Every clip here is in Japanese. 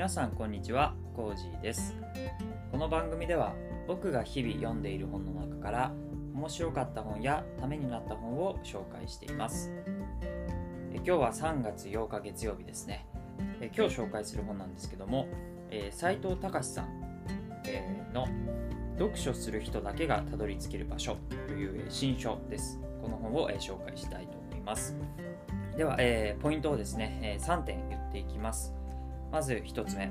皆さんこんにちは。コージーです。この番組では僕が日々読んでいる本の中から面白かった本やためになった本を紹介しています。え今日は3月8日月曜日ですね。え今日紹介する本なんですけどもえ斉藤隆さん、えーの読書する人だけがたどり着ける場所という新書です。この本を、え紹介したいと思います。では、えーポイントをですね、えー3点言っていきます。まず1つ目。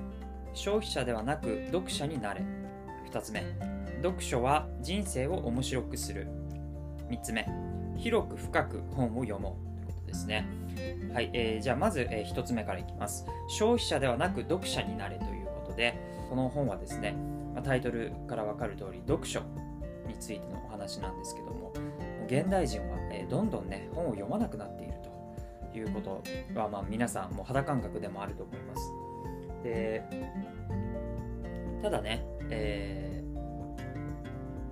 消費者ではなく読者になれ。2つ目。読書は人生を面白くする。3つ目。広く深く本を読もう。ということですね。はい、えーじゃあまず、え1つ目からいきます。消費者ではなく読者になれということでこの本はですね、まタイトルからわかる通り読書についてのお話なんですけども現代人は、えどんどんね本を読まなくなっているということは、まあ、皆さんも肌感覚でもあると思います。でただね、えー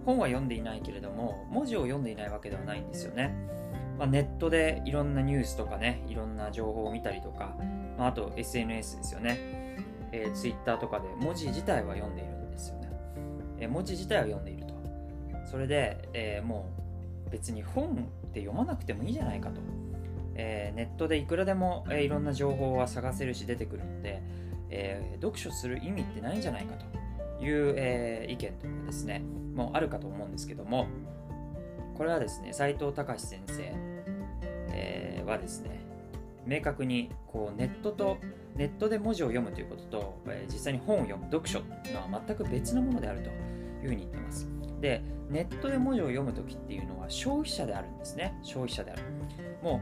本は読んでいないけれども文字を読んでいないわけではないんですよね、まあ、ネットでいろんなニュースとかねいろんな情報を見たりとか、まあ、あと SNS ですよね、えー、Twitter とかで文字自体は読んでいるんですよね、えー文字自体は読んでいると。それで、えーもう別に本って読まなくてもいいじゃないかと、えーネットでいくらでも、えーいろんな情報は探せるし出てくるので、えー読書する意味ってないんじゃないかという、えー意見とかですねもうあるかと思うんですけどもこれはですね斉藤隆先生、えーはですね明確にこうネットとネットで文字を読むということと、えー実際に本を読む読書というのは全く別のものであるというふうに言ってます。でネットで文字を読むときっていうのは消費者であるんですね。消費者である。も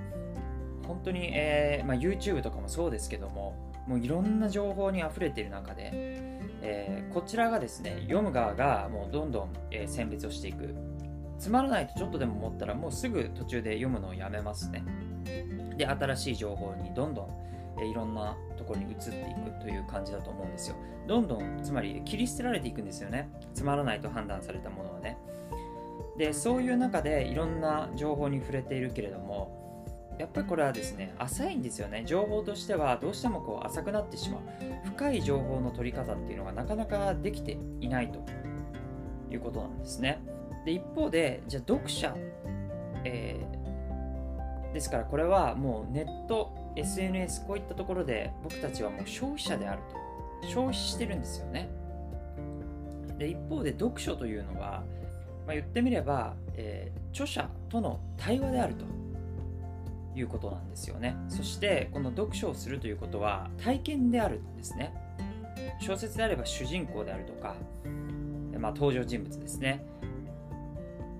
う本当に、えーまあ、YouTube とかもそうですけどももういろんな情報に溢れている中で、えーこちらがですね読む側がもうどんどん、えー選別をしていく。つまらないとちょっとでも思ったらもうすぐ途中で読むのをやめますね。で新しい情報にどんどん、えーいろんなところに移っていくという感じだと思うんですよ。どんどんつまり切り捨てられていくんですよね。つまらないと判断されたものはね。でそういう中でいろんな情報に触れているけれどもやっぱりこれはですね浅いんですよね。情報としてはどうしてもこう浅くなってしまう。深い情報の取り方っていうのがなかなかできていないということなんですね。で一方でじゃあ読者、えーですからこれはもうネット SNS こういったところで僕たちはもう消費者であると。消費してるんですよね。で一方で読書というのは、まあ、言ってみれば、えー著者との対話であると。いうことなんですよね。そしてこの読書をするということは体験であるんですね。小説であれば主人公であるとか、まあ、登場人物ですね。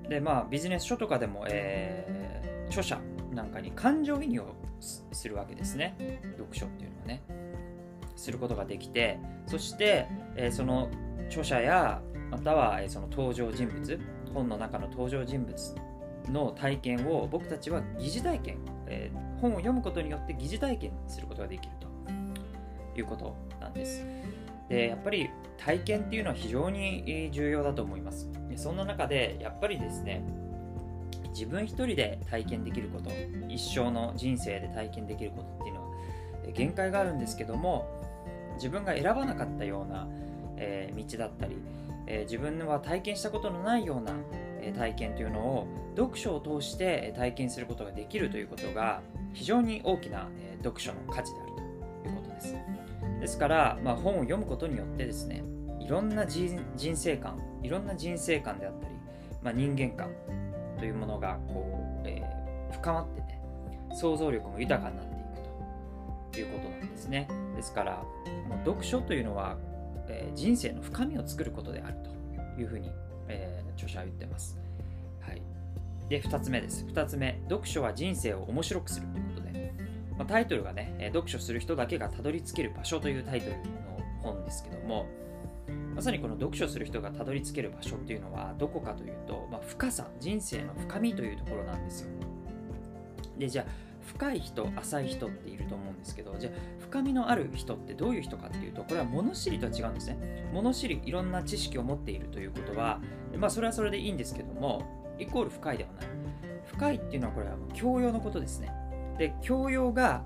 でまあビジネス書とかでも、えー著者なんかに感情移入をするわけですね。読書っていうのはね。することができてそして、えーその著者やまたは、えーその登場人物本の中の登場人物の体験を僕たちは疑似体験、えー本を読むことによって疑似体験することができるということなんです。でやっぱり体験っていうのは非常に重要だと思います。でそんな中でやっぱりですね自分一人で体験できること一生の人生で体験できることっていうのは限界があるんですけども自分が選ばなかったような、えー道だったり、えー自分は体験したことのないような、体験というのを読書を通して体験することができるということが非常に大きな、読書の価値であるということです。ですから、まあ、本を読むことによってですねいろんな人生観いろんな人生観であったり、まあ、人間観というものがこう、えー深まってね想像力も豊かになっていくということなんですね。ですから読書というのは、えー人生の深みを作ることであるというふうに、えー著者は言ってます、はい、で2つ目です。2つ目読書は人生を面白くするということで、まあ、タイトルがねえ読書する人だけがたどり着ける場所というタイトルの本ですけどもまさにこの読書する人がたどり着ける場所っていうのはどこかというと、まあ、深さ人生の深みというところなんですよ。でじゃあ深い人浅い人っていると思うんですけどじゃあ深みのある人ってどういう人かっていうとこれは物知りとは違うんですね。物知りいろんな知識を持っているということはまあそれはそれでいいんですけどもイコール深いではない。深いっていうのはこれは教養のことですね。で教養が、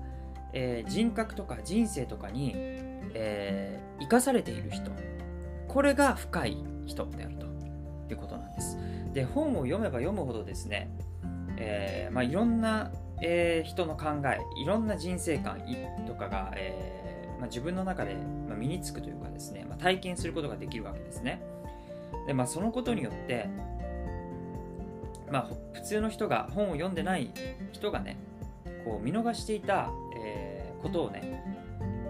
えー、人格とか人生とかに、えー、生かされている人。これが深い人であると。いうことなんです。で本を読めば読むほどですね、えーまあ、いろんな、えー、人の考えいろんな人生観とかが、えーまあ、自分の中でまあ身につくというかですね、まあ、体験することができるわけですね。で、まあ、そのことによってまあ、普通の人が本を読んでない人がねこう見逃していた、えー、ことをね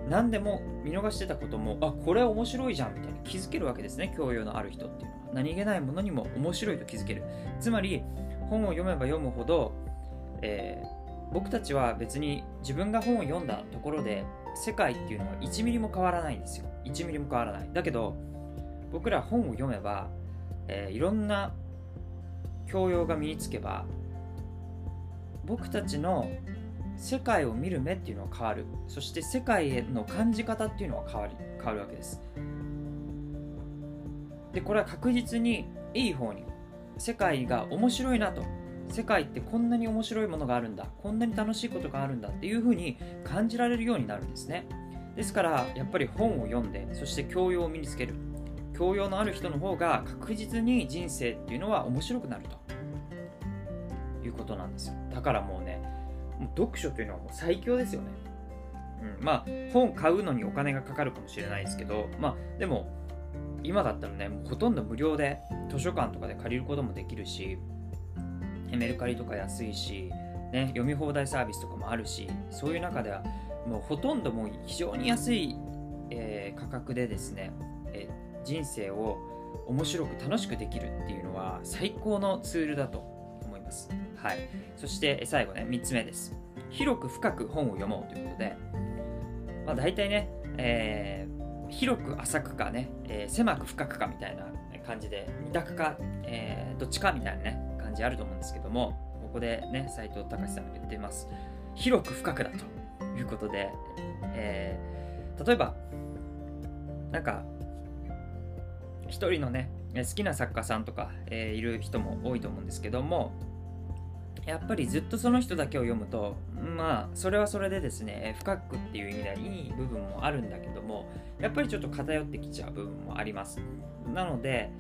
何でも見逃してたこともあこれ面白いじゃんみたいに気づけるわけですね教養のある人っていうのは。何気ないものにも面白いと気づける。つまり本を読めば読むほど、えー、僕たちは別に自分が本を読んだところで世界っていうのは1ミリも変わらないんですよ。1ミリも変わらない。だけど僕ら本を読めば、えー、いろんな教養が身につけば僕たちの世界を見る目っていうのは変わる。そして世界への感じ方っていうのは変わり変わるわけです。でこれは確実にいい方に世界が面白いなと世界ってこんなに面白いものがあるんだこんなに楽しいことがあるんだっていうふうに感じられるようになるんですね。ですからやっぱり本を読んでそして教養を身につける。教養のある人の方が確実に人生っていうのは面白くなると。いうことなんですよ。だからもうねもう読書というのはもう最強ですよね、うん、まあ本買うのにお金がかかるかもしれないですけどまあでも今だったらねもうほとんど無料で図書館とかで借りることもできるしメルカリとか安いし、ね、読み放題サービスとかもあるしそういう中ではもうほとんどもう非常に安い、えー、価格でですね、えー、人生を面白く楽しくできるっていうのは最高のツールだと思います。はい。そして最後ね、3つ目です。広く深く本を読もうということで、まあ大体ね、えー、広く浅くかね、え、狭く深くかみたいな感じで、2択か、え、どっちかみたいなね、感じあると思うんですけども、ここでね、斎藤隆さんが言ってます。広く深くだということで、えー、例えば、なんか、一人のね、好きな作家さんとか、えー、いる人も多いと思うんですけども、やっぱりずっとその人だけを読むとまあそれはそれでですね深くっていう意味ではいい部分もあるんだけどもやっぱりちょっと偏ってきちゃう部分もありますなので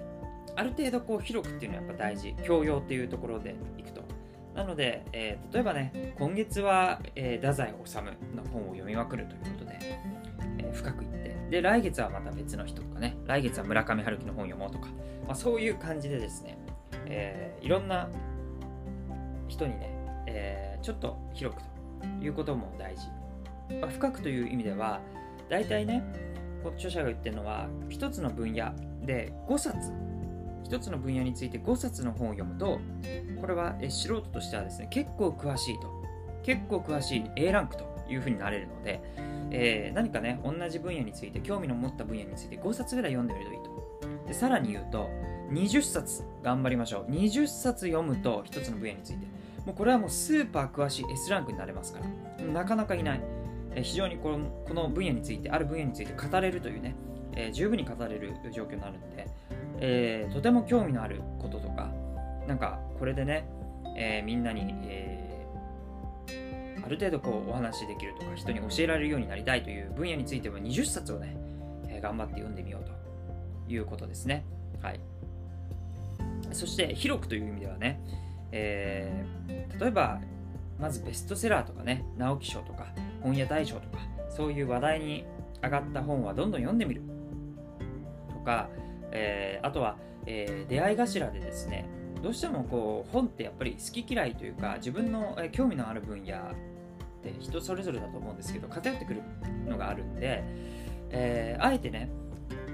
ある程度こう広くっていうのはやっぱ大事。教養っていうところでいくと。なので、えー、例えばね今月は、えー、太宰治の本を読みまくるということで、えー、深くいって。で来月はまた別の人とかね来月は村上春樹の本を読もうとか、まあ、そういう感じでですね、えー、いろんな人にね、えー、ちょっと広くということも大事、まあ、深くという意味では大体ね著者が言ってるのは一つの分野で5冊一つの分野について5冊の本を読むとこれは素人としてはですね結構詳しいと。結構詳しい A ランクというふうになれるので、えー、何かね同じ分野について興味の持った分野について5冊ぐらい読んでみるといいと。でさらに言うと20冊頑張りましょう。20冊読むと一つの分野について。もうこれはもうスーパー詳しい S ランクになれますから。なかなかいない、え非常にこのこの分野についてある分野について語れるというね、えー、十分に語れる状況になるので、えー、とても興味のあることとかなんかこれでね、えー、みんなに、えある程度こうお話しできるとか人に教えられるようになりたいという分野については20冊をね、え頑張って読んでみようということですね。はい。そして広くという意味ではね、えー、例えばまずベストセラーとかね直木賞とか本屋大賞とかそういう話題に上がった本はどんどん読んでみるとか、えー、あとは、えー、出会い頭でですねどうしてもこう本ってやっぱり好き嫌いというか自分の興味のある分野って人それぞれだと思うんですけど偏ってくるのがあるんで、えー、あえてね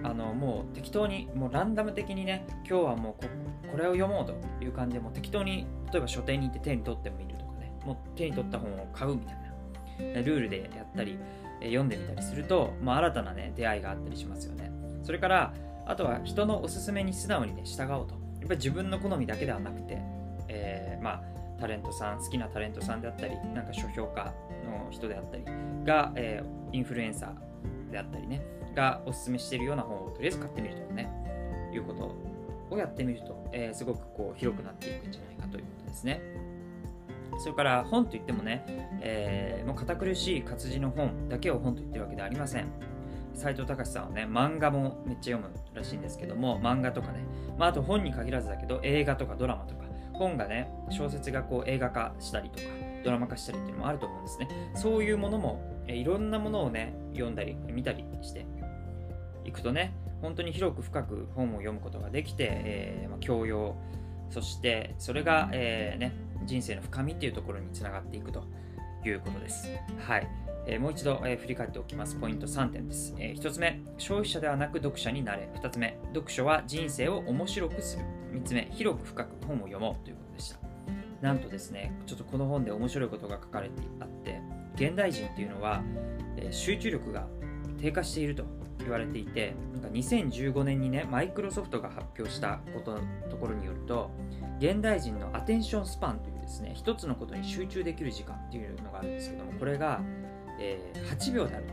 あのもう適当にもうランダム的にね今日はもうここれを読もうという感じでもう適当に例えば書店に行って手に取ってみるとかねもう手に取った本を買うみたいなルールでやったり読んでみたりすると、まあ、新たなね出会いがあったりしますよね。それからあとは人のおすすめに素直にね従おうとやっぱり自分の好みだけではなくて、えー、まあタレントさん好きなタレントさんであったりなんか書評家の人であったりが、えー、インフルエンサーであったりねがおすすめしているような本をとりあえず買ってみるとかね、いうことをやってみると、えー、すごくこう広くなっていくんじゃないかということですね。それから本といってもね、えー、も堅苦しい活字の本だけを本と言ってるわけではありません斎藤隆さんはね漫画もめっちゃ読むらしいんですけども漫画とかね、まあ、あと本に限らずだけど映画とかドラマとか。本がね小説がこう映画化したりとかドラマ化したりっていうのもあると思うんですね。そういうものもいろんなものをね読んだり見たりしていくとね本当に広く深く本を読むことができて、えーまあ、教養そしてそれが、えーね、人生の深みっていうところにつながっていくと。いうことです。はい。えー、もう一度、えー、振り返っておきます。ポイント3点です。えー、1つ目、消費者ではなく読者になれ。2つ目、読書は人生を面白くする。3つ目、広く深く本を読もうということでした。なんとですね、ちょっとこの本で面白いことが書かれてあって、現代人っていうのは、え集中力が低下していると言われていてなんか2015年にねマイクロソフトが発表したことところによると現代人のアテンションスパンというですね一つのことに集中できる時間っていうのがあるんですけどもこれが、えー、8秒である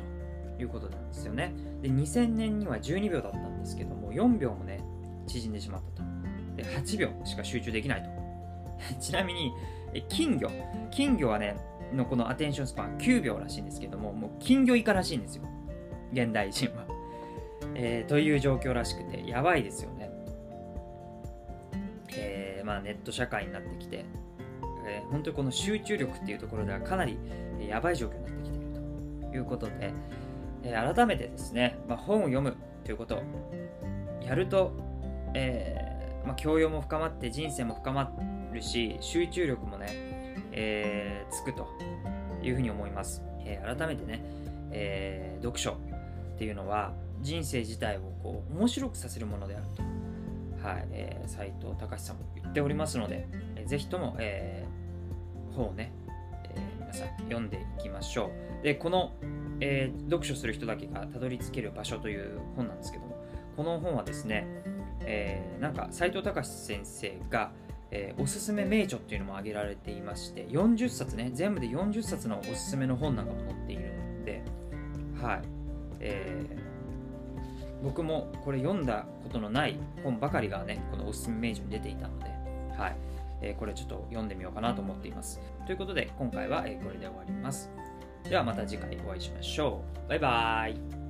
ということなんですよね。で2000年には12秒だったんですけども4秒もね縮んでしまったと。で8秒しか集中できないと。ちなみに金魚。金魚はねのこのアテンションスパン9秒らしいんですけどももう金魚以下らしいんですよ。現代人は。えー、という状況らしくて、やばいですよね。えー、まあ、ネット社会になってきて、えー、本当にこの集中力っていうところではかなりえやばい状況になってきているということで、えー、改めてですね、まあ、本を読むということをやると、えーまあ、教養も深まって人生も深まるし、集中力もね、えー、つくというふうに思います。えー、改めてね、えー、読書っていうのは、人生自体をこう面白くさせるものであると、はいえー、斉藤隆さんも言っておりますので、えー、ぜひとも、えー、本をね、えー、皆さん読んでいきましょう。で、この、えー、読書する人だけがたどり着ける場所という本なんですけども、この本はですね、えー、なんか斉藤隆先生が、えー、おすすめ名著っていうのも挙げられていまして40冊ね全部で40冊のおすすめの本なんかも載っているのではい、えー、僕もこれ読んだことのない本ばかりがね、このおすすめ名著に出ていたので、はい。えー、これちょっと読んでみようかなと思っています。ということで、今回はこれで終わります。ではまた次回お会いしましょう。バイバーイ。